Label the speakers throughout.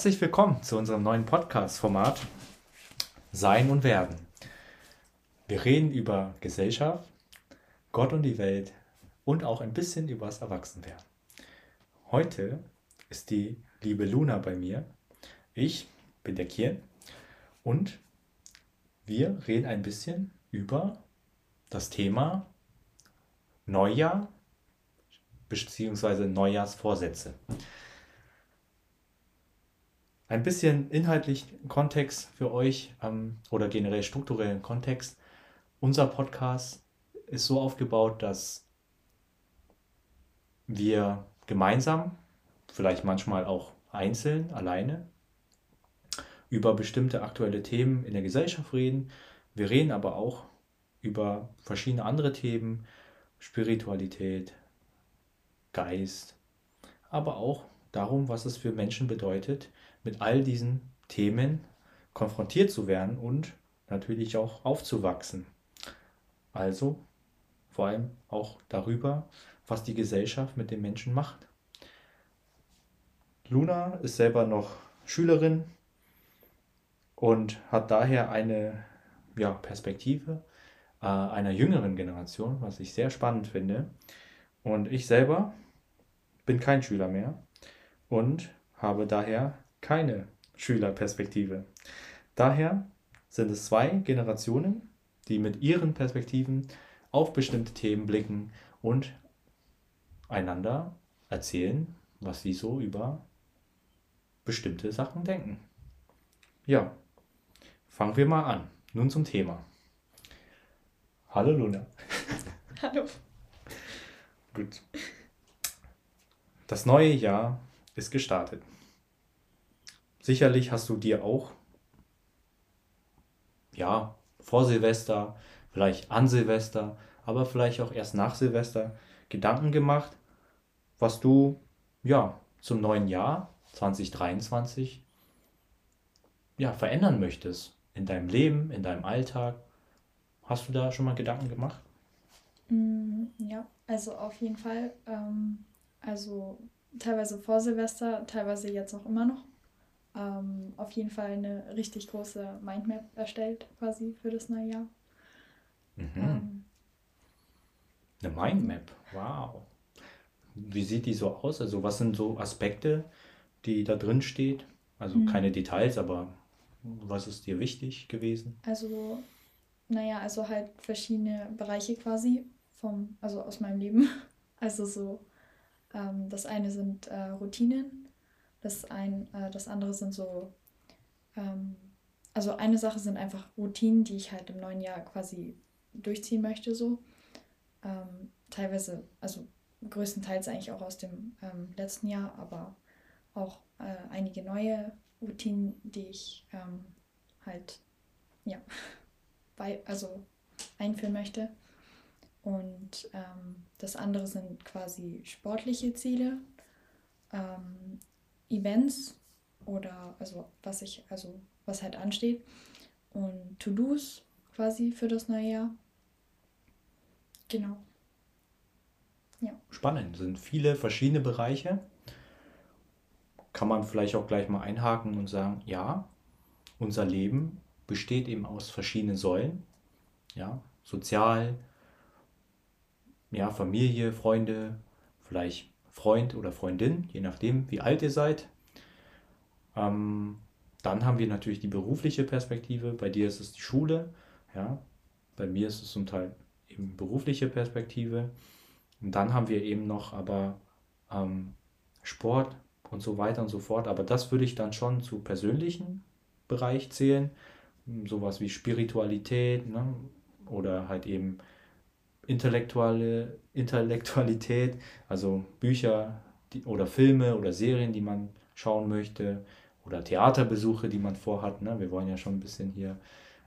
Speaker 1: Herzlich willkommen zu unserem neuen Podcast-Format Sein und Werden. Wir reden über Gesellschaft, Gott und die Welt und auch ein bisschen über das Erwachsenwerden. Heute ist die liebe Luna bei mir. Ich bin der Kian und wir reden ein bisschen über das Thema Neujahr bzw. Neujahrsvorsätze. Ein bisschen inhaltlichen Kontext für euch ähm, oder generell strukturellen Kontext. Unser Podcast ist so aufgebaut, dass wir gemeinsam, vielleicht manchmal auch einzeln, alleine, über bestimmte aktuelle Themen in der Gesellschaft reden. Wir reden aber auch über verschiedene andere Themen, Spiritualität, Geist, aber auch darum, was es für Menschen bedeutet, mit all diesen Themen konfrontiert zu werden und natürlich auch aufzuwachsen. Also vor allem auch darüber, was die Gesellschaft mit den Menschen macht. Luna ist selber noch Schülerin und hat daher eine ja, Perspektive äh, einer jüngeren Generation, was ich sehr spannend finde. Und ich selber bin kein Schüler mehr und habe daher keine Schülerperspektive. Daher sind es zwei Generationen, die mit ihren Perspektiven auf bestimmte Themen blicken und einander erzählen, was sie so über bestimmte Sachen denken. Ja, fangen wir mal an. Nun zum Thema. Hallo Luna.
Speaker 2: Hallo.
Speaker 1: Gut. Das neue Jahr ist gestartet. Sicherlich hast du dir auch, ja, vor Silvester, vielleicht an Silvester, aber vielleicht auch erst nach Silvester Gedanken gemacht, was du, ja, zum neuen Jahr 2023, ja, verändern möchtest in deinem Leben, in deinem Alltag. Hast du da schon mal Gedanken gemacht?
Speaker 2: Mm, ja, also auf jeden Fall. Ähm, also teilweise vor Silvester, teilweise jetzt auch immer noch ähm, auf jeden Fall eine richtig große Mindmap erstellt, quasi für das neue Jahr.
Speaker 1: Mhm. Ähm, eine Mindmap, wow. Wie sieht die so aus? Also was sind so Aspekte, die da drin steht? Also mhm. keine Details, aber was ist dir wichtig gewesen?
Speaker 2: Also, naja, also halt verschiedene Bereiche quasi vom, also aus meinem Leben. Also so, ähm, das eine sind äh, Routinen, das, ein, äh, das andere sind so, ähm, also eine Sache sind einfach Routinen, die ich halt im neuen Jahr quasi durchziehen möchte, so. Ähm, teilweise, also größtenteils eigentlich auch aus dem ähm, letzten Jahr, aber auch äh, einige neue Routinen, die ich ähm, halt, ja, bei, also einführen möchte. Und ähm, das andere sind quasi sportliche Ziele. Ähm, Events oder also was ich, also was halt ansteht und To-Dos quasi für das neue Jahr. Genau.
Speaker 1: Ja. Spannend, sind viele verschiedene Bereiche. Kann man vielleicht auch gleich mal einhaken und sagen, ja, unser Leben besteht eben aus verschiedenen Säulen. Ja, sozial, ja, Familie, Freunde, vielleicht Freund oder Freundin, je nachdem, wie alt ihr seid. Ähm, dann haben wir natürlich die berufliche Perspektive. Bei dir ist es die Schule. Ja? Bei mir ist es zum Teil eben berufliche Perspektive. Und dann haben wir eben noch aber ähm, Sport und so weiter und so fort. Aber das würde ich dann schon zu persönlichen Bereich zählen. Sowas wie Spiritualität ne? oder halt eben intellektuelle Intellektualität, also Bücher die, oder Filme oder Serien, die man schauen möchte oder Theaterbesuche, die man vorhat. Ne? Wir wollen ja schon ein bisschen hier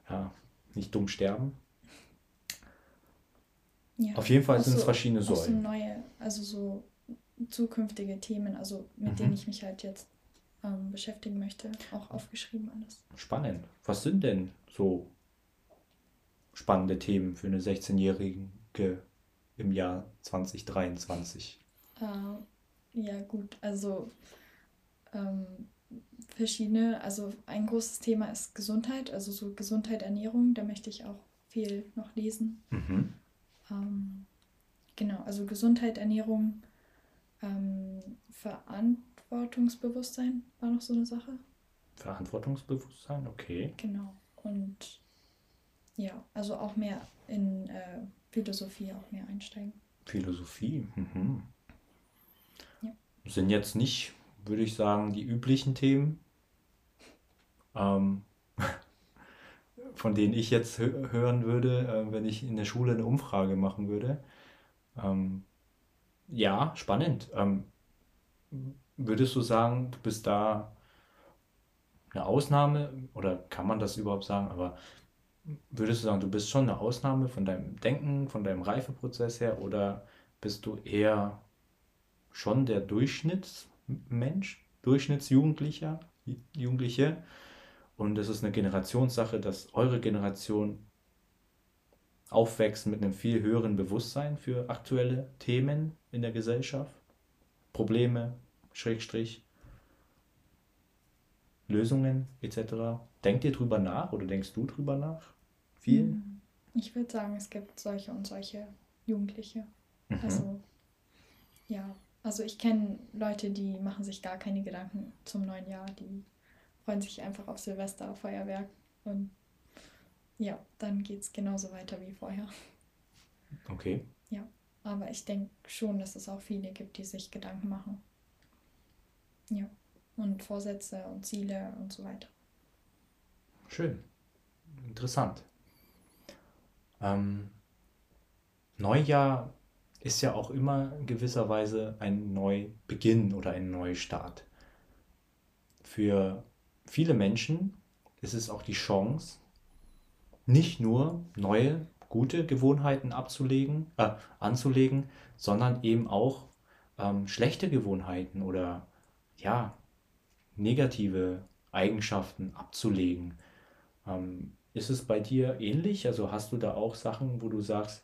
Speaker 1: ja, nicht dumm sterben. Ja. Auf jeden Fall sind so, es verschiedene Säulen.
Speaker 2: So neue, also so zukünftige Themen, also mit mhm. denen ich mich halt jetzt ähm, beschäftigen möchte, auch aufgeschrieben alles.
Speaker 1: Spannend. Was sind denn so spannende Themen für eine 16-Jährige im Jahr 2023?
Speaker 2: Äh, ja, gut, also ähm, verschiedene, also ein großes Thema ist Gesundheit, also so Gesundheit, Ernährung, da möchte ich auch viel noch lesen. Mhm. Ähm, genau, also Gesundheit, Ernährung, ähm, Verantwortungsbewusstsein war noch so eine Sache.
Speaker 1: Verantwortungsbewusstsein, okay.
Speaker 2: Genau. Und ja, also auch mehr in äh, Philosophie auch mehr einsteigen.
Speaker 1: Philosophie, mhm. ja. sind jetzt nicht, würde ich sagen, die üblichen Themen, ähm, von denen ich jetzt hö hören würde, äh, wenn ich in der Schule eine Umfrage machen würde. Ähm, ja, spannend. Ähm, würdest du sagen, du bist da eine Ausnahme oder kann man das überhaupt sagen? Aber würdest du sagen, du bist schon eine Ausnahme von deinem Denken, von deinem Reifeprozess her oder bist du eher schon der Durchschnittsmensch, Durchschnittsjugendlicher, Jugendliche? Und es ist eine Generationssache, dass eure Generation aufwächst mit einem viel höheren Bewusstsein für aktuelle Themen in der Gesellschaft, Probleme, Schrägstrich, Lösungen etc. Denkt ihr drüber nach oder denkst du drüber nach? Viel? Hm.
Speaker 2: Ich würde sagen, es gibt solche und solche Jugendliche. Mhm. Also, ja. Also ich kenne Leute, die machen sich gar keine Gedanken zum neuen Jahr. Die freuen sich einfach auf Silvester, Feuerwerk und ja, dann geht es genauso weiter wie vorher. Okay. Ja, aber ich denke schon, dass es auch viele gibt, die sich Gedanken machen. Ja, und Vorsätze und Ziele und so weiter.
Speaker 1: Schön. Interessant. Ähm, Neujahr ist ja auch immer in gewisser Weise ein Neubeginn oder ein Neustart. Für viele Menschen ist es auch die Chance, nicht nur neue, gute Gewohnheiten abzulegen, äh, anzulegen, sondern eben auch ähm, schlechte Gewohnheiten oder ja, negative Eigenschaften abzulegen. Ähm, ist es bei dir ähnlich? Also hast du da auch Sachen, wo du sagst,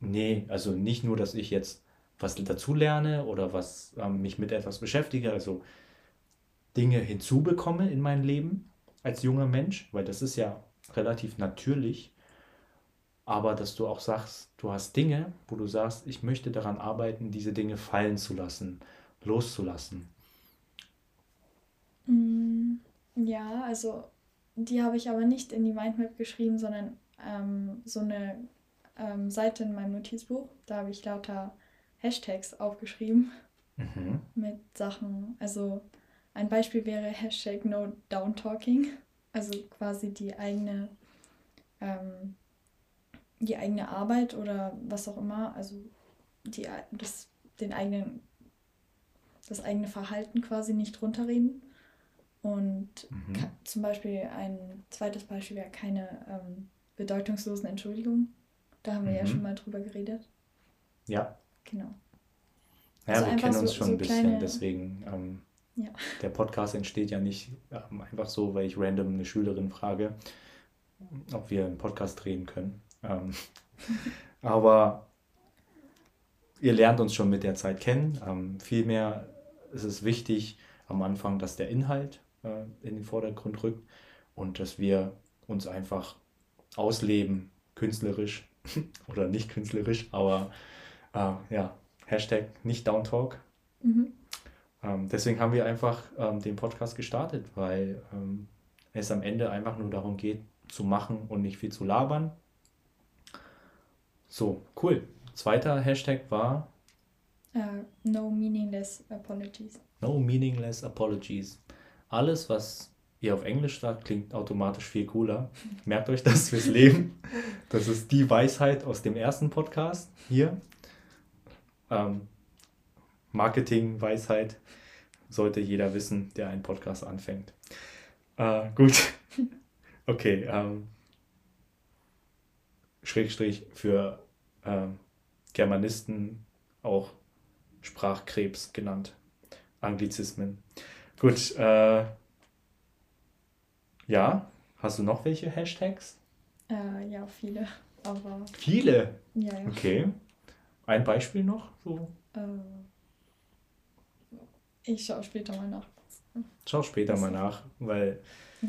Speaker 1: nee, also nicht nur, dass ich jetzt was dazu lerne oder was ähm, mich mit etwas beschäftige, also Dinge hinzubekomme in mein Leben als junger Mensch, weil das ist ja relativ natürlich, aber dass du auch sagst, du hast Dinge, wo du sagst, ich möchte daran arbeiten, diese Dinge fallen zu lassen, loszulassen.
Speaker 2: Mm, ja, also die habe ich aber nicht in die Mindmap geschrieben, sondern ähm, so eine ähm, Seite in meinem Notizbuch. Da habe ich lauter Hashtags aufgeschrieben mhm. mit Sachen. Also ein Beispiel wäre Hashtag No Down Talking. Also quasi die eigene, ähm, die eigene Arbeit oder was auch immer, also die, das, den eigenen, das eigene Verhalten quasi nicht runterreden. Und mhm. zum Beispiel ein zweites Beispiel wäre keine ähm, bedeutungslosen Entschuldigungen. Da haben wir mhm. ja schon mal drüber geredet. Ja. Genau.
Speaker 1: Ja, also wir kennen uns so, schon so ein bisschen, kleine, deswegen ähm, ja. Der Podcast entsteht ja nicht ähm, einfach so, weil ich random eine Schülerin frage, ob wir einen Podcast drehen können. Ähm, aber ihr lernt uns schon mit der Zeit kennen. Ähm, vielmehr ist es wichtig am Anfang, dass der Inhalt äh, in den Vordergrund rückt und dass wir uns einfach ausleben, künstlerisch oder nicht künstlerisch, aber äh, ja, Hashtag nicht Downtalk. Mhm. Ähm, deswegen haben wir einfach ähm, den Podcast gestartet, weil ähm, es am Ende einfach nur darum geht, zu machen und nicht viel zu labern. So, cool. Zweiter Hashtag war
Speaker 2: uh, No Meaningless Apologies.
Speaker 1: No Meaningless Apologies. Alles, was ihr auf Englisch sagt, klingt automatisch viel cooler. Merkt euch das fürs Leben. Das ist die Weisheit aus dem ersten Podcast hier. Ähm, Marketing-Weisheit sollte jeder wissen, der einen Podcast anfängt. Äh, gut. Okay. Ähm, Schrägstrich für ähm, Germanisten auch Sprachkrebs genannt. Anglizismen. Gut. Äh, ja, hast du noch welche Hashtags?
Speaker 2: Äh, ja, viele. Aber
Speaker 1: viele? Ja, ja. Okay. Ein Beispiel noch? So?
Speaker 2: Äh, ich schaue später mal nach.
Speaker 1: Schau später mal nach, weil ja.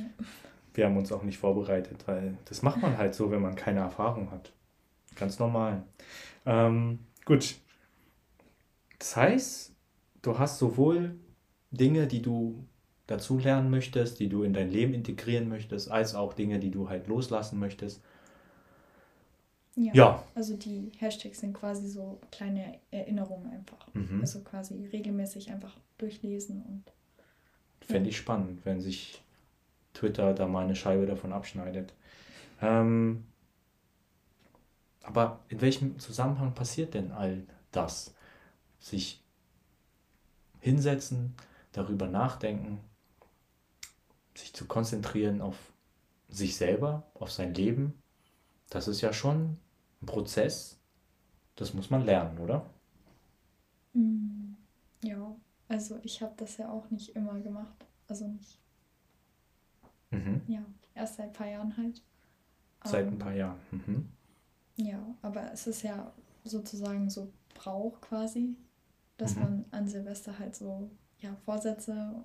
Speaker 1: wir haben uns auch nicht vorbereitet, weil das macht man halt so, wenn man keine Erfahrung hat. Ganz normal. Ähm, gut. Das heißt, du hast sowohl Dinge, die du dazu lernen möchtest, die du in dein Leben integrieren möchtest, als auch Dinge, die du halt loslassen möchtest.
Speaker 2: Ja. ja. Also die Hashtags sind quasi so kleine Erinnerungen einfach. Mhm. Also quasi regelmäßig einfach durchlesen und.
Speaker 1: Fände ich spannend, wenn sich Twitter da mal eine Scheibe davon abschneidet. Ähm, aber in welchem Zusammenhang passiert denn all das? Sich hinsetzen, darüber nachdenken, sich zu konzentrieren auf sich selber, auf sein Leben, das ist ja schon ein Prozess, das muss man lernen, oder?
Speaker 2: Mm, ja, also ich habe das ja auch nicht immer gemacht. Also nicht. Mhm. Ja, erst seit ein paar Jahren halt.
Speaker 1: Seit ein ähm, paar Jahren. Mhm.
Speaker 2: Ja, aber es ist ja sozusagen so Brauch quasi, dass mhm. man an Silvester halt so ja, Vorsätze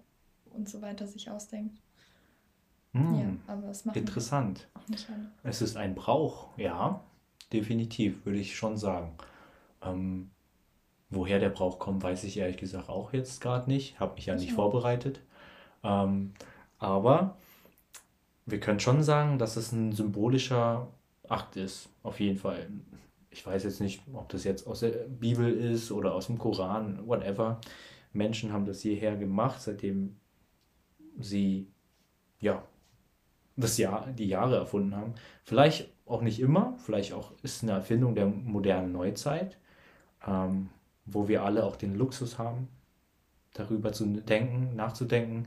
Speaker 2: und so weiter sich ausdenkt.
Speaker 1: Mhm. Ja, aber es macht Interessant. Es ist ein Brauch, ja, definitiv, würde ich schon sagen. Ähm, woher der Brauch kommt, weiß ich ehrlich gesagt auch jetzt gerade nicht. Habe mich ja nicht vorbereitet. Ähm, aber wir können schon sagen, dass es ein symbolischer Akt ist, auf jeden Fall. Ich weiß jetzt nicht, ob das jetzt aus der Bibel ist oder aus dem Koran, whatever. Menschen haben das jeher gemacht, seitdem sie ja das Jahr, die Jahre erfunden haben. Vielleicht auch nicht immer, vielleicht auch ist eine Erfindung der modernen Neuzeit, ähm, wo wir alle auch den Luxus haben, darüber zu denken, nachzudenken,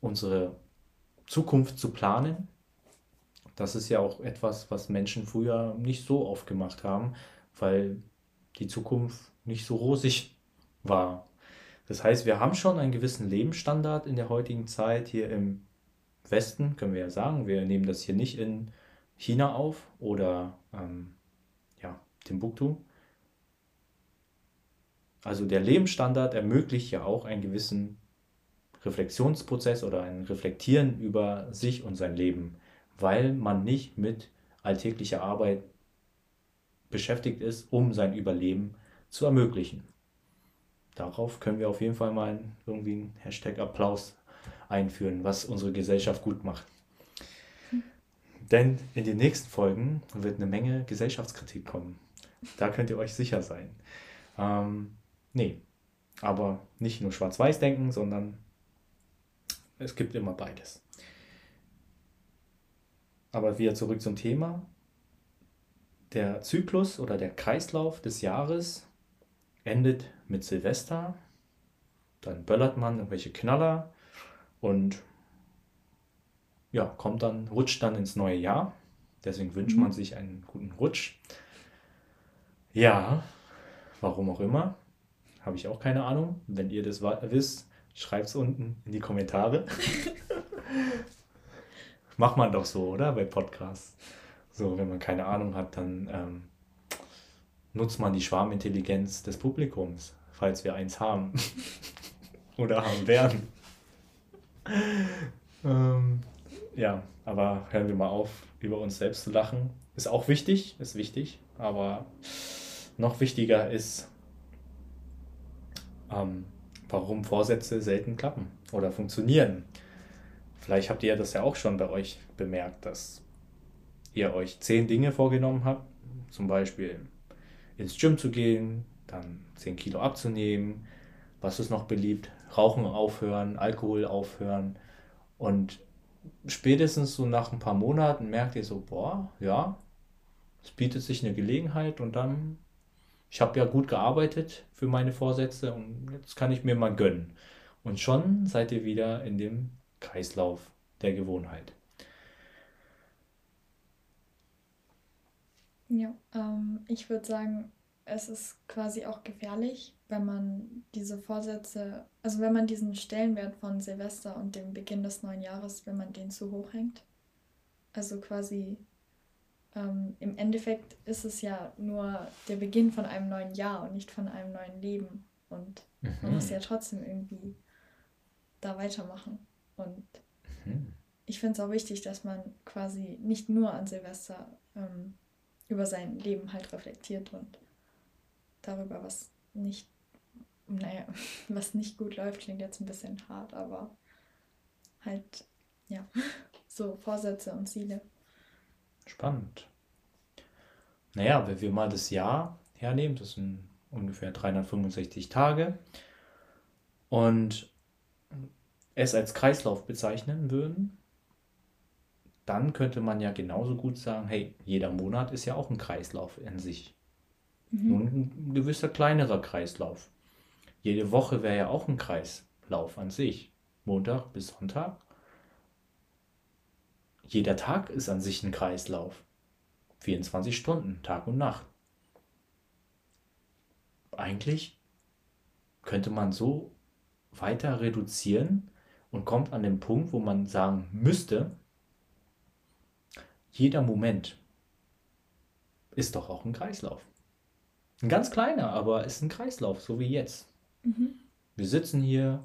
Speaker 1: unsere Zukunft zu planen. Das ist ja auch etwas, was Menschen früher nicht so oft gemacht haben, weil die Zukunft nicht so rosig war. Das heißt, wir haben schon einen gewissen Lebensstandard in der heutigen Zeit hier im Westen, können wir ja sagen. Wir nehmen das hier nicht in China auf oder ähm, ja, Timbuktu. Also der Lebensstandard ermöglicht ja auch einen gewissen Reflexionsprozess oder ein Reflektieren über sich und sein Leben, weil man nicht mit alltäglicher Arbeit beschäftigt ist, um sein Überleben zu ermöglichen. Darauf können wir auf jeden Fall mal irgendwie einen Hashtag Applaus einführen, was unsere Gesellschaft gut macht. Denn in den nächsten Folgen wird eine Menge Gesellschaftskritik kommen. Da könnt ihr euch sicher sein. Ähm, nee, aber nicht nur schwarz-weiß denken, sondern es gibt immer beides. Aber wieder zurück zum Thema. Der Zyklus oder der Kreislauf des Jahres endet mit Silvester. Dann böllert man irgendwelche Knaller und ja, kommt dann, rutscht dann ins neue Jahr. Deswegen wünscht mhm. man sich einen guten Rutsch. Ja, warum auch immer. Habe ich auch keine Ahnung. Wenn ihr das wisst, schreibt es unten in die Kommentare. Macht man doch so, oder? Bei Podcasts. So, wenn man keine Ahnung hat, dann ähm, nutzt man die Schwarmintelligenz des Publikums, falls wir eins haben. oder haben werden. ähm, ja, aber hören wir mal auf, über uns selbst zu lachen. Ist auch wichtig, ist wichtig, aber noch wichtiger ist, ähm, warum Vorsätze selten klappen oder funktionieren. Vielleicht habt ihr das ja auch schon bei euch bemerkt, dass ihr euch zehn Dinge vorgenommen habt, zum Beispiel ins Gym zu gehen, dann 10 Kilo abzunehmen, was ist noch beliebt? Rauchen aufhören, Alkohol aufhören und spätestens so nach ein paar Monaten merkt ihr so, boah, ja, es bietet sich eine Gelegenheit und dann, ich habe ja gut gearbeitet für meine Vorsätze und jetzt kann ich mir mal gönnen. Und schon seid ihr wieder in dem Kreislauf der Gewohnheit.
Speaker 2: Ja, ähm, ich würde sagen, es ist quasi auch gefährlich, wenn man diese Vorsätze, also wenn man diesen Stellenwert von Silvester und dem Beginn des neuen Jahres, wenn man den zu hoch hängt. Also quasi ähm, im Endeffekt ist es ja nur der Beginn von einem neuen Jahr und nicht von einem neuen Leben. Und mhm. man muss ja trotzdem irgendwie da weitermachen. Und mhm. ich finde es auch wichtig, dass man quasi nicht nur an Silvester ähm, über sein Leben halt reflektiert und darüber, was nicht, naja, was nicht gut läuft, klingt jetzt ein bisschen hart, aber halt, ja, so Vorsätze und Ziele.
Speaker 1: Spannend. Naja, wenn wir mal das Jahr hernehmen, das sind ungefähr 365 Tage, und es als Kreislauf bezeichnen würden, dann könnte man ja genauso gut sagen, hey, jeder Monat ist ja auch ein Kreislauf in sich. Mhm. Nur ein gewisser kleinerer Kreislauf. Jede Woche wäre ja auch ein Kreislauf an sich. Montag bis Sonntag. Jeder Tag ist an sich ein Kreislauf. 24 Stunden, Tag und Nacht. Eigentlich könnte man so weiter reduzieren und kommt an den Punkt, wo man sagen müsste, jeder Moment ist doch auch ein Kreislauf. Ein ganz kleiner, aber ist ein Kreislauf, so wie jetzt. Mhm. Wir sitzen hier,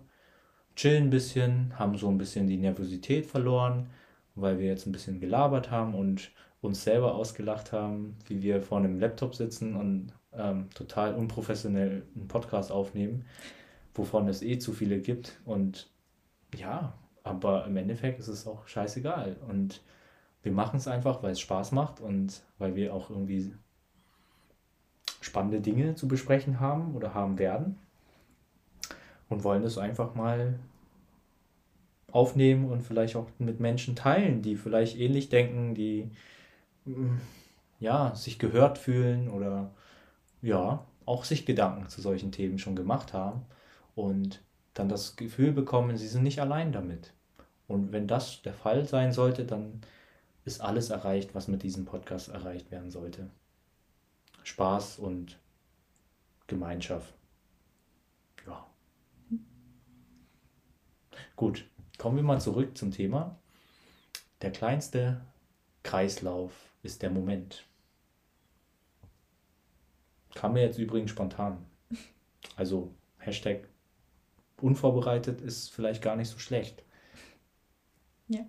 Speaker 1: chillen ein bisschen, haben so ein bisschen die Nervosität verloren, weil wir jetzt ein bisschen gelabert haben und uns selber ausgelacht haben, wie wir vor einem Laptop sitzen und ähm, total unprofessionell einen Podcast aufnehmen, wovon es eh zu viele gibt. Und ja, aber im Endeffekt ist es auch scheißegal. Und wir machen es einfach, weil es Spaß macht und weil wir auch irgendwie spannende Dinge zu besprechen haben oder haben werden. Und wollen es einfach mal aufnehmen und vielleicht auch mit Menschen teilen, die vielleicht ähnlich denken, die mm, ja, sich gehört fühlen oder ja, auch sich Gedanken zu solchen Themen schon gemacht haben und dann das Gefühl bekommen, sie sind nicht allein damit. Und wenn das der Fall sein sollte, dann ist alles erreicht, was mit diesem Podcast erreicht werden sollte. Spaß und Gemeinschaft. Ja. Gut, kommen wir mal zurück zum Thema. Der kleinste Kreislauf ist der Moment. Kam mir jetzt übrigens spontan. Also Hashtag unvorbereitet ist vielleicht gar nicht so schlecht. Ja.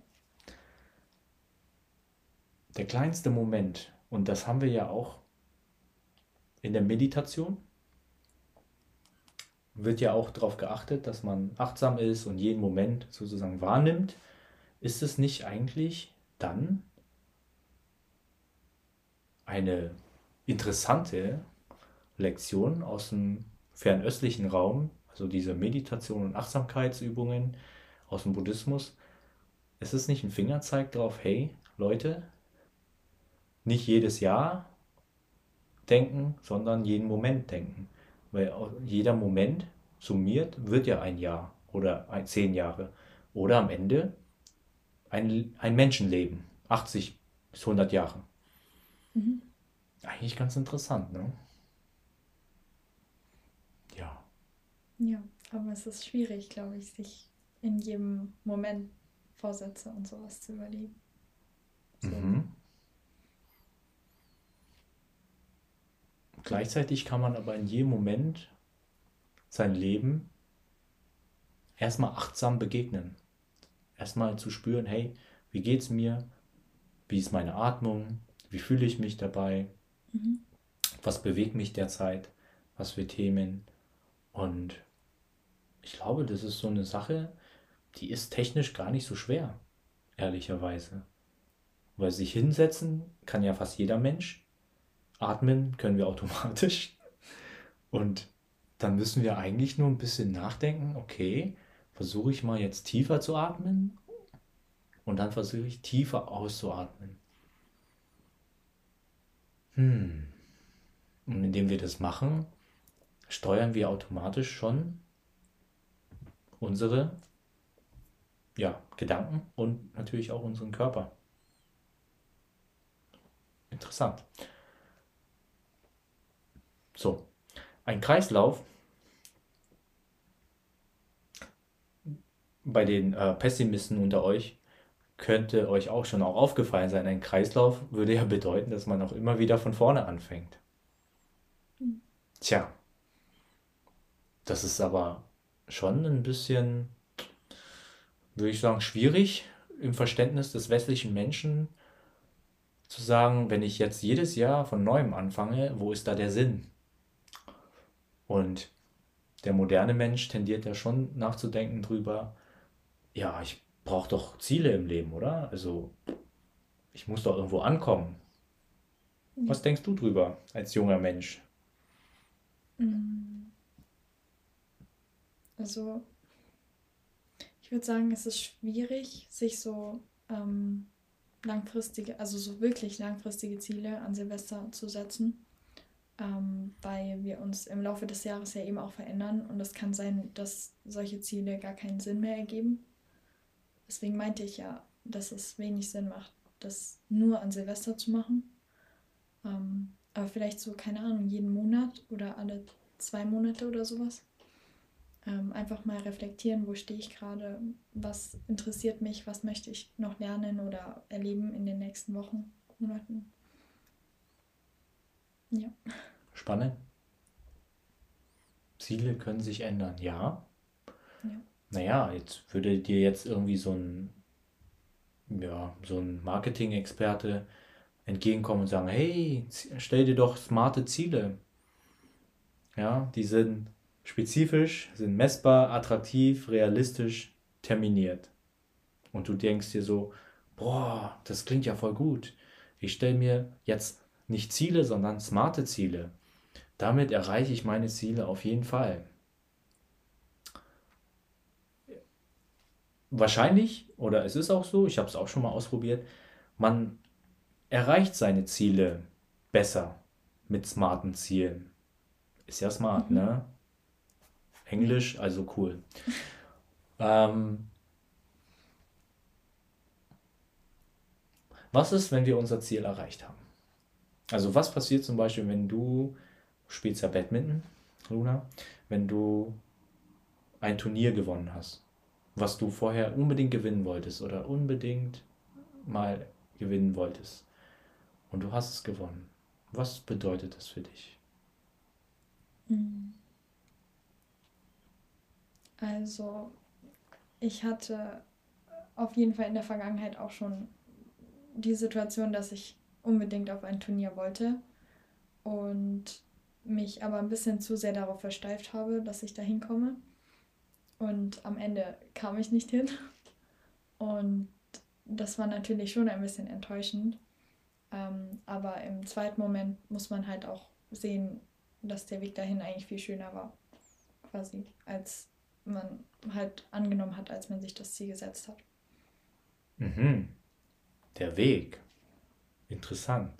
Speaker 1: Der kleinste Moment, und das haben wir ja auch in der Meditation, wird ja auch darauf geachtet, dass man achtsam ist und jeden Moment sozusagen wahrnimmt. Ist es nicht eigentlich dann eine interessante Lektion aus dem fernöstlichen Raum, also diese Meditation und Achtsamkeitsübungen aus dem Buddhismus, ist es nicht ein Fingerzeig darauf, hey Leute, nicht jedes Jahr denken, sondern jeden Moment denken. Weil jeder Moment summiert wird ja ein Jahr oder ein, zehn Jahre. Oder am Ende ein, ein Menschenleben, 80 bis 100 Jahre. Mhm. Eigentlich ganz interessant, ne?
Speaker 2: Ja, aber es ist schwierig, glaube ich, sich in jedem Moment Vorsätze und sowas zu überlegen. So. Mhm.
Speaker 1: Gleichzeitig kann man aber in jedem Moment sein Leben erstmal achtsam begegnen. Erstmal zu spüren, hey, wie geht's mir? Wie ist meine Atmung? Wie fühle ich mich dabei? Mhm. Was bewegt mich derzeit? Was für Themen? Und ich glaube, das ist so eine Sache, die ist technisch gar nicht so schwer, ehrlicherweise. Weil sich hinsetzen kann ja fast jeder Mensch. Atmen können wir automatisch. Und dann müssen wir eigentlich nur ein bisschen nachdenken, okay, versuche ich mal jetzt tiefer zu atmen und dann versuche ich tiefer auszuatmen. Hm. Und indem wir das machen, steuern wir automatisch schon unsere ja, Gedanken und natürlich auch unseren Körper. Interessant. So, ein Kreislauf bei den äh, Pessimisten unter euch könnte euch auch schon auch aufgefallen sein. Ein Kreislauf würde ja bedeuten, dass man auch immer wieder von vorne anfängt. Tja, das ist aber schon ein bisschen würde ich sagen, schwierig im Verständnis des westlichen Menschen zu sagen, wenn ich jetzt jedes Jahr von neuem anfange, wo ist da der Sinn? Und der moderne Mensch tendiert ja schon nachzudenken drüber, ja, ich brauche doch Ziele im Leben, oder? Also ich muss doch irgendwo ankommen. Was denkst du drüber als junger Mensch?
Speaker 2: Mm. Also ich würde sagen, es ist schwierig, sich so ähm, langfristige, also so wirklich langfristige Ziele an Silvester zu setzen, ähm, weil wir uns im Laufe des Jahres ja eben auch verändern und es kann sein, dass solche Ziele gar keinen Sinn mehr ergeben. Deswegen meinte ich ja, dass es wenig Sinn macht, das nur an Silvester zu machen. Ähm, aber vielleicht so, keine Ahnung, jeden Monat oder alle zwei Monate oder sowas. Ähm, einfach mal reflektieren, wo stehe ich gerade, was interessiert mich, was möchte ich noch lernen oder erleben in den nächsten Wochen, Monaten.
Speaker 1: Ja. Spannend. Ziele können sich ändern, ja. ja. Naja, jetzt würde dir jetzt irgendwie so ein, ja, so ein Marketing-Experte entgegenkommen und sagen, hey, stell dir doch smarte Ziele. Ja, die sind spezifisch, sind messbar, attraktiv, realistisch, terminiert. Und du denkst dir so, boah, das klingt ja voll gut. Ich stelle mir jetzt nicht Ziele, sondern smarte Ziele. Damit erreiche ich meine Ziele auf jeden Fall. Wahrscheinlich, oder es ist auch so, ich habe es auch schon mal ausprobiert, man erreicht seine Ziele besser mit smarten Zielen. Ist ja smart, mhm. ne? Englisch, also cool. ähm, was ist, wenn wir unser Ziel erreicht haben? Also was passiert zum Beispiel, wenn du spielst ja Badminton, Luna, wenn du ein Turnier gewonnen hast, was du vorher unbedingt gewinnen wolltest oder unbedingt mal gewinnen wolltest und du hast es gewonnen. Was bedeutet das für dich?
Speaker 2: Mhm. Also, ich hatte auf jeden Fall in der Vergangenheit auch schon die Situation, dass ich unbedingt auf ein Turnier wollte und mich aber ein bisschen zu sehr darauf versteift habe, dass ich da hinkomme. Und am Ende kam ich nicht hin. Und das war natürlich schon ein bisschen enttäuschend. Ähm, aber im zweiten Moment muss man halt auch sehen, dass der Weg dahin eigentlich viel schöner war. Quasi, als man halt angenommen hat, als man sich das Ziel gesetzt hat.
Speaker 1: Mhm. Der Weg. Interessant.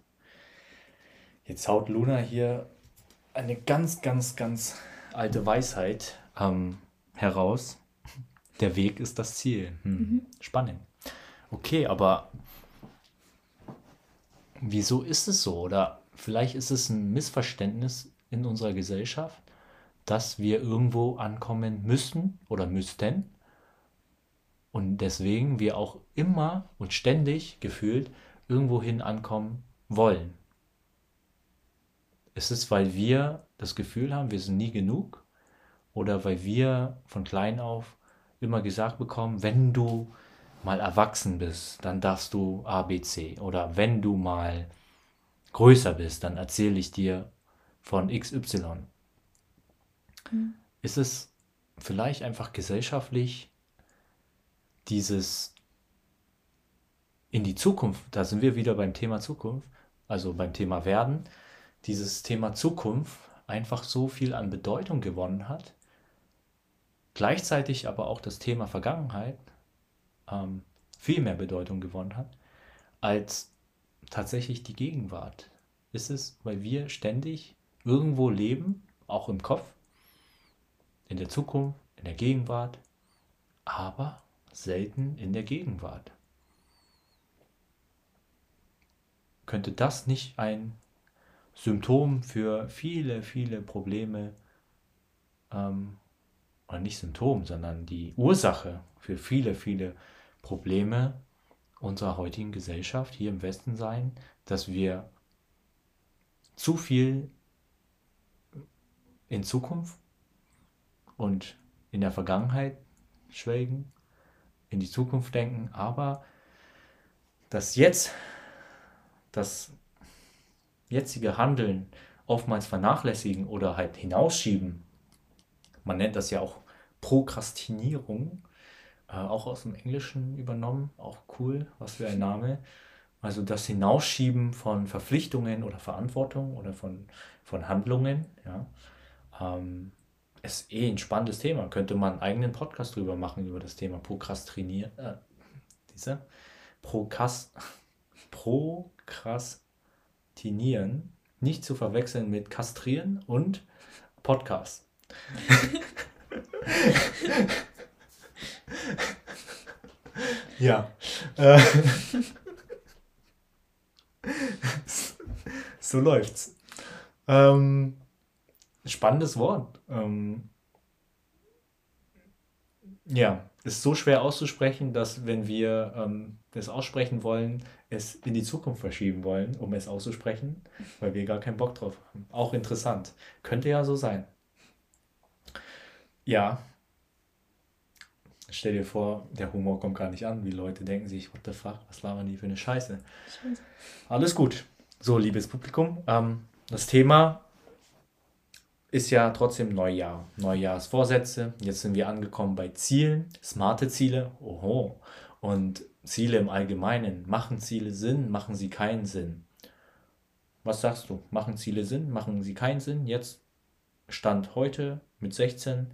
Speaker 1: Jetzt haut Luna hier eine ganz, ganz, ganz alte Weisheit ähm, heraus. Der Weg ist das Ziel. Hm. Mhm. Spannend. Okay, aber wieso ist es so? Oder vielleicht ist es ein Missverständnis in unserer Gesellschaft, dass wir irgendwo ankommen müssen oder müssten und deswegen wir auch immer und ständig gefühlt irgendwohin ankommen wollen. Ist es, weil wir das Gefühl haben, wir sind nie genug oder weil wir von klein auf immer gesagt bekommen, wenn du mal erwachsen bist, dann darfst du ABC oder wenn du mal größer bist, dann erzähle ich dir von XY. Mhm. Ist es vielleicht einfach gesellschaftlich dieses in die Zukunft, da sind wir wieder beim Thema Zukunft, also beim Thema Werden, dieses Thema Zukunft einfach so viel an Bedeutung gewonnen hat, gleichzeitig aber auch das Thema Vergangenheit ähm, viel mehr Bedeutung gewonnen hat, als tatsächlich die Gegenwart. Ist es, weil wir ständig irgendwo leben, auch im Kopf, in der Zukunft, in der Gegenwart, aber selten in der Gegenwart. Könnte das nicht ein Symptom für viele, viele Probleme, ähm, oder nicht Symptom, sondern die Ursache für viele, viele Probleme unserer heutigen Gesellschaft hier im Westen sein, dass wir zu viel in Zukunft und in der Vergangenheit schwelgen, in die Zukunft denken, aber das jetzt, das jetzige Handeln oftmals vernachlässigen oder halt hinausschieben, man nennt das ja auch Prokrastinierung, äh, auch aus dem Englischen übernommen, auch cool, was für ein Name. Also das Hinausschieben von Verpflichtungen oder Verantwortung oder von, von Handlungen, ja, ähm, ist eh ein spannendes Thema. Könnte man einen eigenen Podcast drüber machen, über das Thema Prokrastinieren. Äh, diese Prokast, Prokrastinieren, nicht zu verwechseln mit Kastrieren und Podcast. ja. Äh, so läuft's. Ähm, spannendes Wort. Ähm, ja, ist so schwer auszusprechen, dass wenn wir ähm, das aussprechen wollen, es in die Zukunft verschieben wollen, um es auszusprechen, weil wir gar keinen Bock drauf haben. Auch interessant. Könnte ja so sein. Ja. Stell dir vor, der Humor kommt gar nicht an. wie Leute denken sich, what the fuck, was labern die für eine Scheiße? Alles gut. So, liebes Publikum, ähm, das Thema ist ja trotzdem Neujahr. Neujahrsvorsätze. Jetzt sind wir angekommen bei Zielen, smarte Ziele. Oho. Und Ziele im Allgemeinen. Machen Ziele Sinn? Machen sie keinen Sinn? Was sagst du? Machen Ziele Sinn? Machen sie keinen Sinn? Jetzt Stand heute mit 16.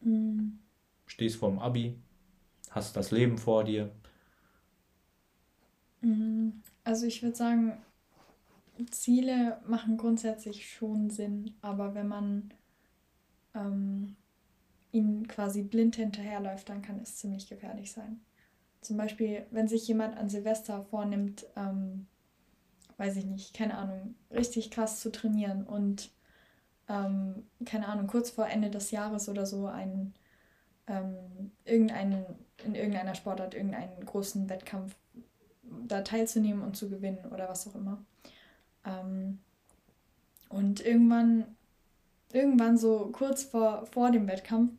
Speaker 1: Mhm. Stehst vorm Abi, hast das Leben vor dir.
Speaker 2: Mhm. Also ich würde sagen, Ziele machen grundsätzlich schon Sinn, aber wenn man ähm, ihnen quasi blind hinterherläuft, dann kann es ziemlich gefährlich sein. Zum Beispiel, wenn sich jemand an Silvester vornimmt, ähm, weiß ich nicht, keine Ahnung, richtig krass zu trainieren und ähm, keine Ahnung, kurz vor Ende des Jahres oder so einen, ähm, irgendeinen, in irgendeiner Sportart irgendeinen großen Wettkampf da teilzunehmen und zu gewinnen oder was auch immer. Ähm, und irgendwann, irgendwann so kurz vor, vor dem Wettkampf,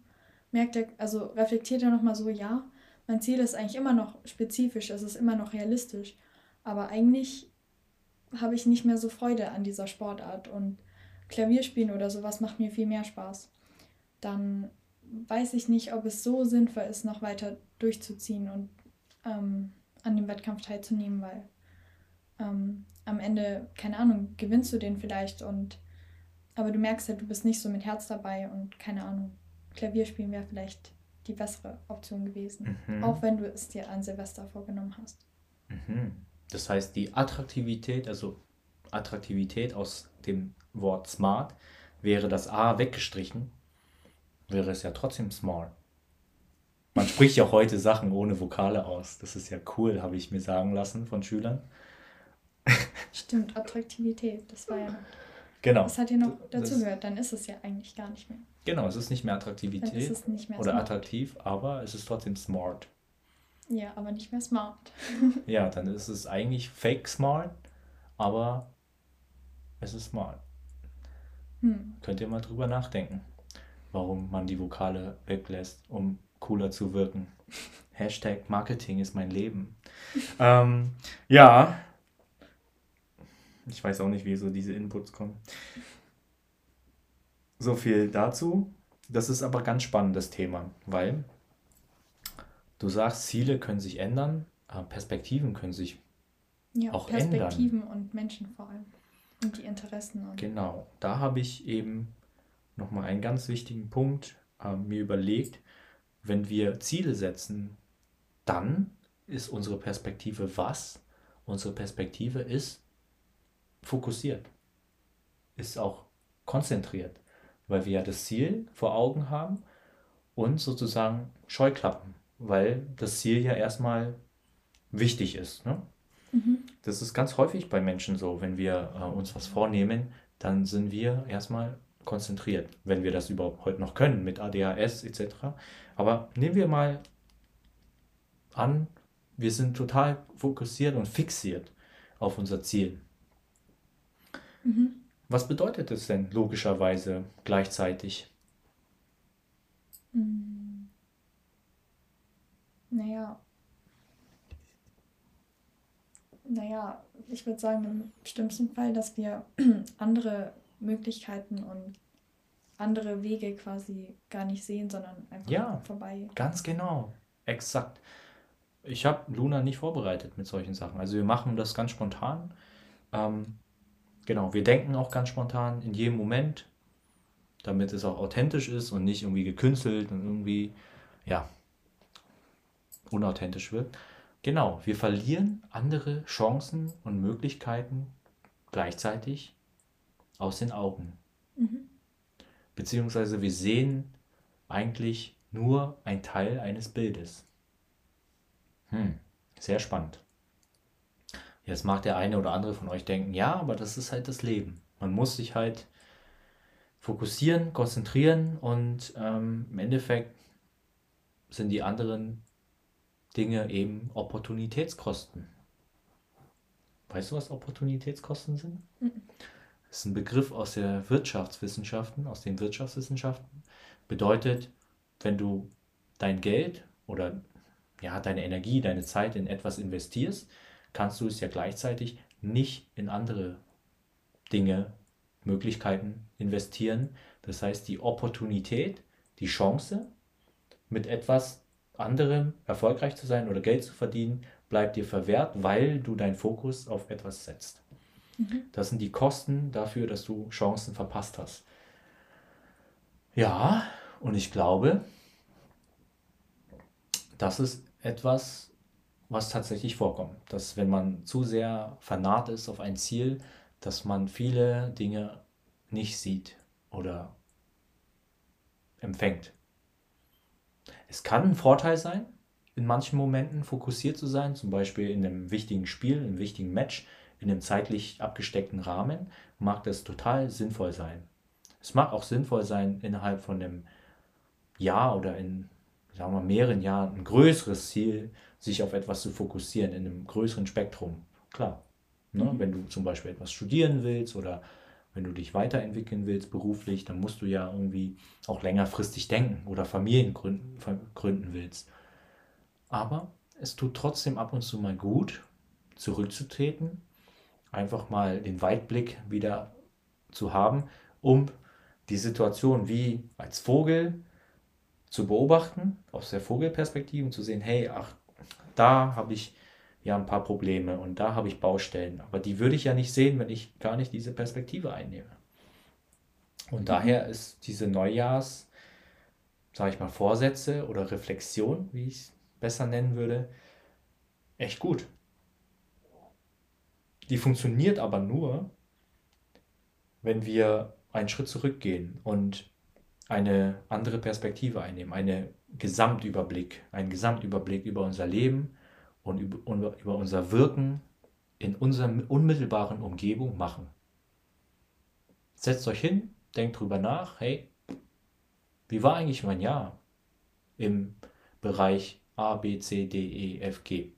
Speaker 2: merkt er, also reflektiert er nochmal so, ja, mein Ziel ist eigentlich immer noch spezifisch, es ist immer noch realistisch, aber eigentlich habe ich nicht mehr so Freude an dieser Sportart und Klavierspielen oder sowas macht mir viel mehr Spaß. Dann weiß ich nicht, ob es so sinnvoll ist, noch weiter durchzuziehen und ähm, an dem Wettkampf teilzunehmen, weil ähm, am Ende, keine Ahnung, gewinnst du den vielleicht und aber du merkst ja, du bist nicht so mit Herz dabei und keine Ahnung, Klavierspielen wäre vielleicht die bessere Option gewesen, mhm. auch wenn du es dir an Silvester vorgenommen hast.
Speaker 1: Mhm. Das heißt, die Attraktivität, also Attraktivität aus dem Wort smart, wäre das A weggestrichen, wäre es ja trotzdem smart. Man spricht ja heute Sachen ohne Vokale aus. Das ist ja cool, habe ich mir sagen lassen von Schülern.
Speaker 2: Stimmt, Attraktivität, das war ja. Genau. Das hat ja noch dazu gehört, dann ist es ja eigentlich gar nicht mehr.
Speaker 1: Genau, es ist nicht mehr Attraktivität ist nicht mehr oder smart. attraktiv, aber es ist trotzdem smart.
Speaker 2: Ja, aber nicht mehr smart.
Speaker 1: ja, dann ist es eigentlich fake smart, aber es ist smart. Hm. Könnt ihr mal drüber nachdenken, warum man die Vokale weglässt, um cooler zu wirken. Hashtag Marketing ist mein Leben. ähm, ja, ich weiß auch nicht, wie so diese Inputs kommen. So viel dazu. Das ist aber ganz spannendes Thema, weil du sagst, Ziele können sich ändern, Perspektiven können sich ja, auch
Speaker 2: Perspektiven ändern. Perspektiven und Menschen vor allem. Und die Interessen. Und
Speaker 1: genau, da habe ich eben nochmal einen ganz wichtigen Punkt äh, mir überlegt. Wenn wir Ziele setzen, dann ist unsere Perspektive was? Unsere Perspektive ist fokussiert, ist auch konzentriert, weil wir ja das Ziel vor Augen haben und sozusagen Scheuklappen, weil das Ziel ja erstmal wichtig ist. Ne? Mhm. Das ist ganz häufig bei Menschen so, wenn wir äh, uns was vornehmen, dann sind wir erstmal konzentriert, wenn wir das überhaupt heute noch können mit ADHS etc. Aber nehmen wir mal an, wir sind total fokussiert und fixiert auf unser Ziel. Mhm. Was bedeutet es denn logischerweise gleichzeitig?
Speaker 2: Mm. Naja. Naja, ich würde sagen, im schlimmsten Fall, dass wir andere Möglichkeiten und andere Wege quasi gar nicht sehen, sondern einfach
Speaker 1: Ja,
Speaker 2: vorbei.
Speaker 1: ganz genau. Exakt. Ich habe Luna nicht vorbereitet mit solchen Sachen. Also wir machen das ganz spontan. Ähm, genau, wir denken auch ganz spontan in jedem Moment, damit es auch authentisch ist und nicht irgendwie gekünstelt und irgendwie, ja, unauthentisch wird. Genau, wir verlieren andere Chancen und Möglichkeiten gleichzeitig aus den Augen.
Speaker 2: Mhm.
Speaker 1: Beziehungsweise wir sehen eigentlich nur ein Teil eines Bildes. Hm, sehr spannend. Jetzt mag der eine oder andere von euch denken, ja, aber das ist halt das Leben. Man muss sich halt fokussieren, konzentrieren und ähm, im Endeffekt sind die anderen Dinge eben Opportunitätskosten. Weißt du, was Opportunitätskosten sind?
Speaker 2: Mhm.
Speaker 1: Das ist ein Begriff aus der Wirtschaftswissenschaften, aus den Wirtschaftswissenschaften. Bedeutet, wenn du dein Geld oder ja, deine Energie, deine Zeit in etwas investierst, kannst du es ja gleichzeitig nicht in andere Dinge, Möglichkeiten investieren. Das heißt, die Opportunität, die Chance, mit etwas anderem erfolgreich zu sein oder Geld zu verdienen, bleibt dir verwehrt, weil du deinen Fokus auf etwas setzt.
Speaker 2: Mhm.
Speaker 1: Das sind die Kosten dafür, dass du Chancen verpasst hast. Ja, und ich glaube, das ist etwas, was tatsächlich vorkommt. Dass wenn man zu sehr vernarrt ist auf ein Ziel, dass man viele Dinge nicht sieht oder empfängt. Es kann ein Vorteil sein, in manchen Momenten fokussiert zu sein, zum Beispiel in einem wichtigen Spiel, in einem wichtigen Match, in einem zeitlich abgesteckten Rahmen, mag das total sinnvoll sein. Es mag auch sinnvoll sein, innerhalb von einem Jahr oder in sagen wir mehreren Jahren ein größeres Ziel, sich auf etwas zu fokussieren, in einem größeren Spektrum. Klar. Ne?
Speaker 2: Mhm.
Speaker 1: Wenn du zum Beispiel etwas studieren willst oder wenn du dich weiterentwickeln willst beruflich, dann musst du ja irgendwie auch längerfristig denken oder Familien gründen, gründen willst. Aber es tut trotzdem ab und zu mal gut, zurückzutreten, einfach mal den Weitblick wieder zu haben, um die Situation wie als Vogel zu beobachten, aus der Vogelperspektive und zu sehen, hey, ach, da habe ich ja ein paar Probleme und da habe ich Baustellen. Aber die würde ich ja nicht sehen, wenn ich gar nicht diese Perspektive einnehme. Und
Speaker 2: Mhm.
Speaker 1: daher ist diese Neujahrs, sage ich mal, Vorsätze oder Reflexion, wie ich es besser nennen würde, echt gut. Die funktioniert aber nur, wenn wir einen Schritt zurückgehen und eine andere Perspektive einnehmen, einen Gesamtüberblick, einen Gesamtüberblick über unser Leben und über, unser Wirken in unserer unmittelbaren Umgebung machen. Setzt euch hin, denkt drüber nach, hey, wie war eigentlich mein Jahr im Bereich A, B, C, D, E, F, G?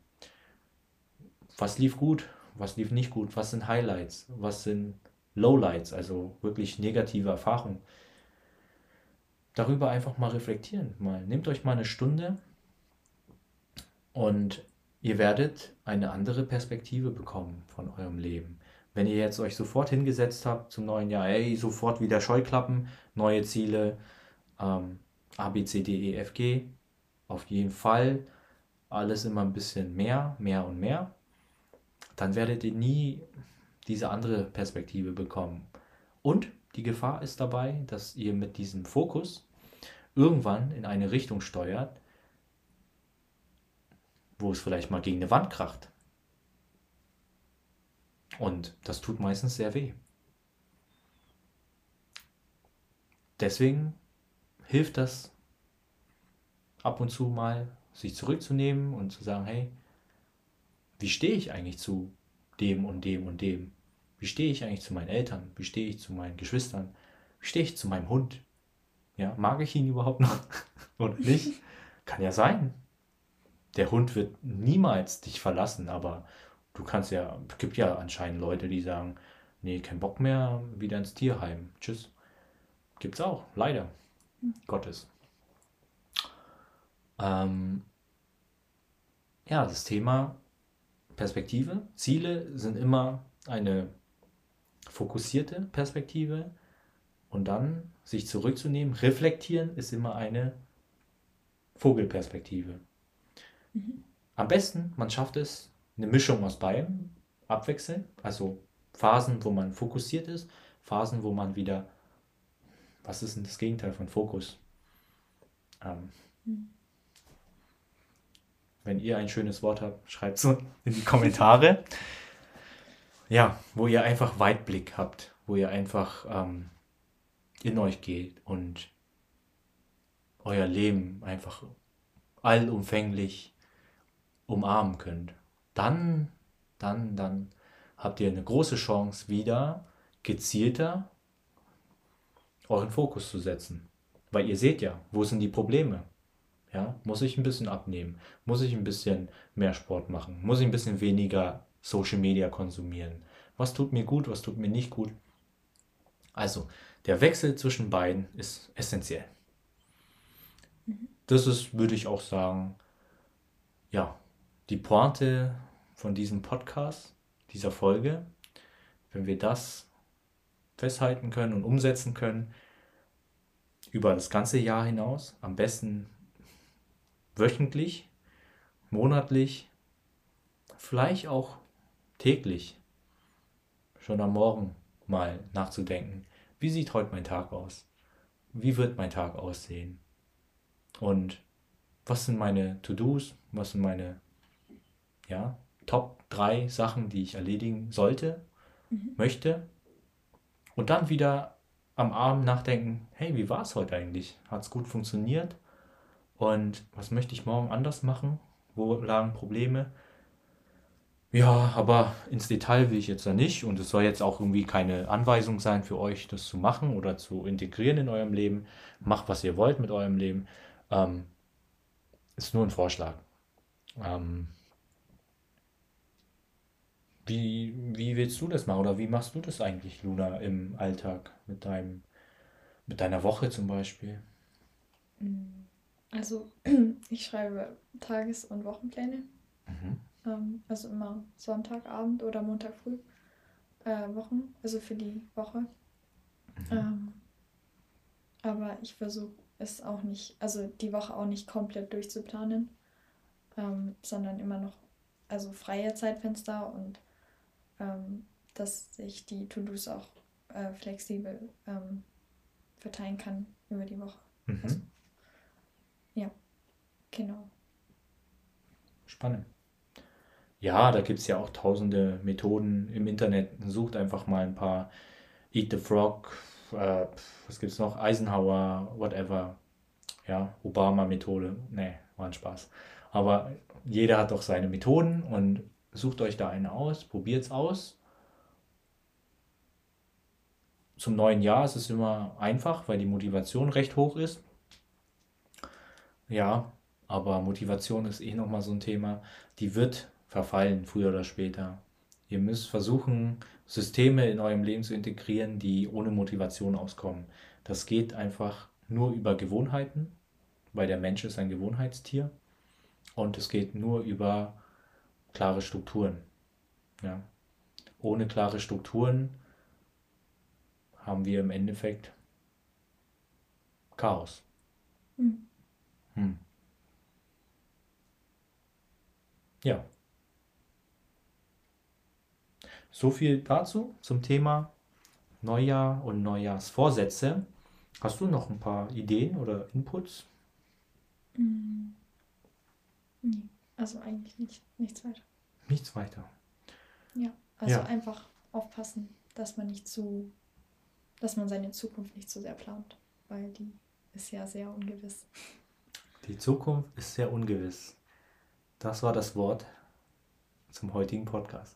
Speaker 1: Was lief gut, was lief nicht gut, was sind Highlights, was sind Lowlights, also wirklich negative Erfahrungen darüber einfach mal reflektieren. Mal nehmt euch mal eine Stunde und ihr werdet eine andere Perspektive bekommen von eurem Leben. Wenn ihr jetzt euch sofort hingesetzt habt zum neuen Jahr, ey, sofort wieder Scheuklappen, neue Ziele, ähm, A, B, C, D, E, F, G, auf jeden Fall alles immer ein bisschen mehr, mehr und mehr, dann werdet ihr nie diese andere Perspektive bekommen. Und die Gefahr ist dabei, dass ihr mit diesem Fokus irgendwann in eine Richtung steuert, wo es vielleicht mal gegen eine Wand kracht. Und das tut meistens sehr weh. Deswegen hilft das ab und zu mal, sich zurückzunehmen und zu sagen, hey, wie stehe ich eigentlich zu dem und dem und dem? Wie stehe ich eigentlich zu meinen Eltern? Wie stehe ich zu meinen Geschwistern? Wie stehe ich zu meinem Hund? Ja, mag ich ihn überhaupt noch oder nicht? Kann ja sein. Der Hund wird niemals dich verlassen, aber du kannst ja, es gibt ja anscheinend Leute, die sagen, nee, kein Bock mehr, wieder ins Tierheim. Tschüss. Gibt's auch, leider. Gottes. Ähm, ja, das Thema Perspektive. Ziele sind immer eine fokussierte Perspektive und dann sich zurückzunehmen, reflektieren ist immer eine Vogelperspektive. Mhm. Am besten, man schafft es, eine Mischung aus beidem abwechseln, also Phasen, wo man fokussiert ist, Phasen, wo man wieder, was ist denn das Gegenteil von Fokus? Ähm, mhm. Wenn ihr ein schönes Wort habt, schreibt es in die Kommentare. Ja, wo ihr einfach Weitblick habt, wo ihr einfach ähm, in euch geht und euer Leben einfach allumfänglich umarmen könnt. Dann, dann, dann habt ihr eine große Chance, wieder gezielter euren Fokus zu setzen. Weil ihr seht ja, wo sind die Probleme? Ja, muss ich ein bisschen abnehmen? Muss ich ein bisschen mehr Sport machen? Muss ich ein bisschen weniger Social Media konsumieren? Was tut mir gut, was tut mir nicht gut? Also, der Wechsel zwischen beiden ist essentiell. Das ist, würde ich auch sagen, ja, die Pointe von diesem Podcast, dieser Folge. Wenn wir das festhalten können und umsetzen können, über das ganze Jahr hinaus, am besten wöchentlich, monatlich, vielleicht auch täglich, schon am Morgen mal nachzudenken, wie sieht heute mein Tag aus? Wie wird mein Tag aussehen? Und was sind meine To-Dos? Was sind meine ja, Top 3 Sachen, die ich erledigen sollte, mhm. möchte? Und dann wieder am Abend nachdenken, hey, wie war es heute eigentlich? Hat es gut funktioniert? Und was möchte ich morgen anders machen? Wo lagen Probleme? Ja, aber ins Detail will ich jetzt da nicht und es soll jetzt auch irgendwie keine Anweisung sein für euch, das zu machen oder zu integrieren in eurem Leben. Macht, was ihr wollt mit eurem Leben. Ähm, ist nur ein Vorschlag. Ähm, wie, wie willst du das machen oder wie machst du das eigentlich, Luna, im Alltag mit deinem, mit deiner Woche zum Beispiel?
Speaker 2: Also ich schreibe Tages- und Wochenpläne. Mhm. Ähm, also immer Sonntagabend oder Montag früh äh, Wochen, also für die Woche. Mhm. Ähm, aber ich versuche es auch nicht, also die Woche auch nicht komplett durchzuplanen, ähm, sondern immer noch, also freie Zeitfenster und ähm, dass ich die To-Dos auch äh, flexibel ähm, verteilen kann über die Woche. Mhm. Also, ja, genau.
Speaker 1: Spannend. Ja, da gibt es ja auch tausende Methoden im Internet. Sucht einfach mal ein paar Eat the Frog, äh, was es noch? Eisenhower, whatever. Ja, Obama-Methode. Nee, war ein Spaß. Aber jeder hat doch seine Methoden und sucht euch da eine aus, probiert es aus. Zum neuen Jahr ist es immer einfach, weil die Motivation recht hoch ist. Ja, aber Motivation ist eh nochmal so ein Thema. Die wird verfallen, früher oder später. Ihr müsst versuchen, Systeme in eurem Leben zu integrieren, die ohne Motivation auskommen. Das geht einfach nur über Gewohnheiten, weil der Mensch ist ein Gewohnheitstier. Und es geht nur über klare Strukturen. Ja. Ohne klare Strukturen haben wir im Endeffekt Chaos. Mhm. Hm. Ja. So viel dazu zum Thema Neujahr und Neujahrsvorsätze. Hast du noch ein paar Ideen oder Inputs?
Speaker 2: Mm. Nee, also eigentlich nicht, nichts weiter.
Speaker 1: Nichts weiter.
Speaker 2: Ja, also ja. einfach aufpassen, dass man nicht zu, dass man seine Zukunft nicht zu sehr plant, weil die ist ja sehr ungewiss.
Speaker 1: Die Zukunft ist sehr ungewiss. Das war das Wort zum heutigen Podcast.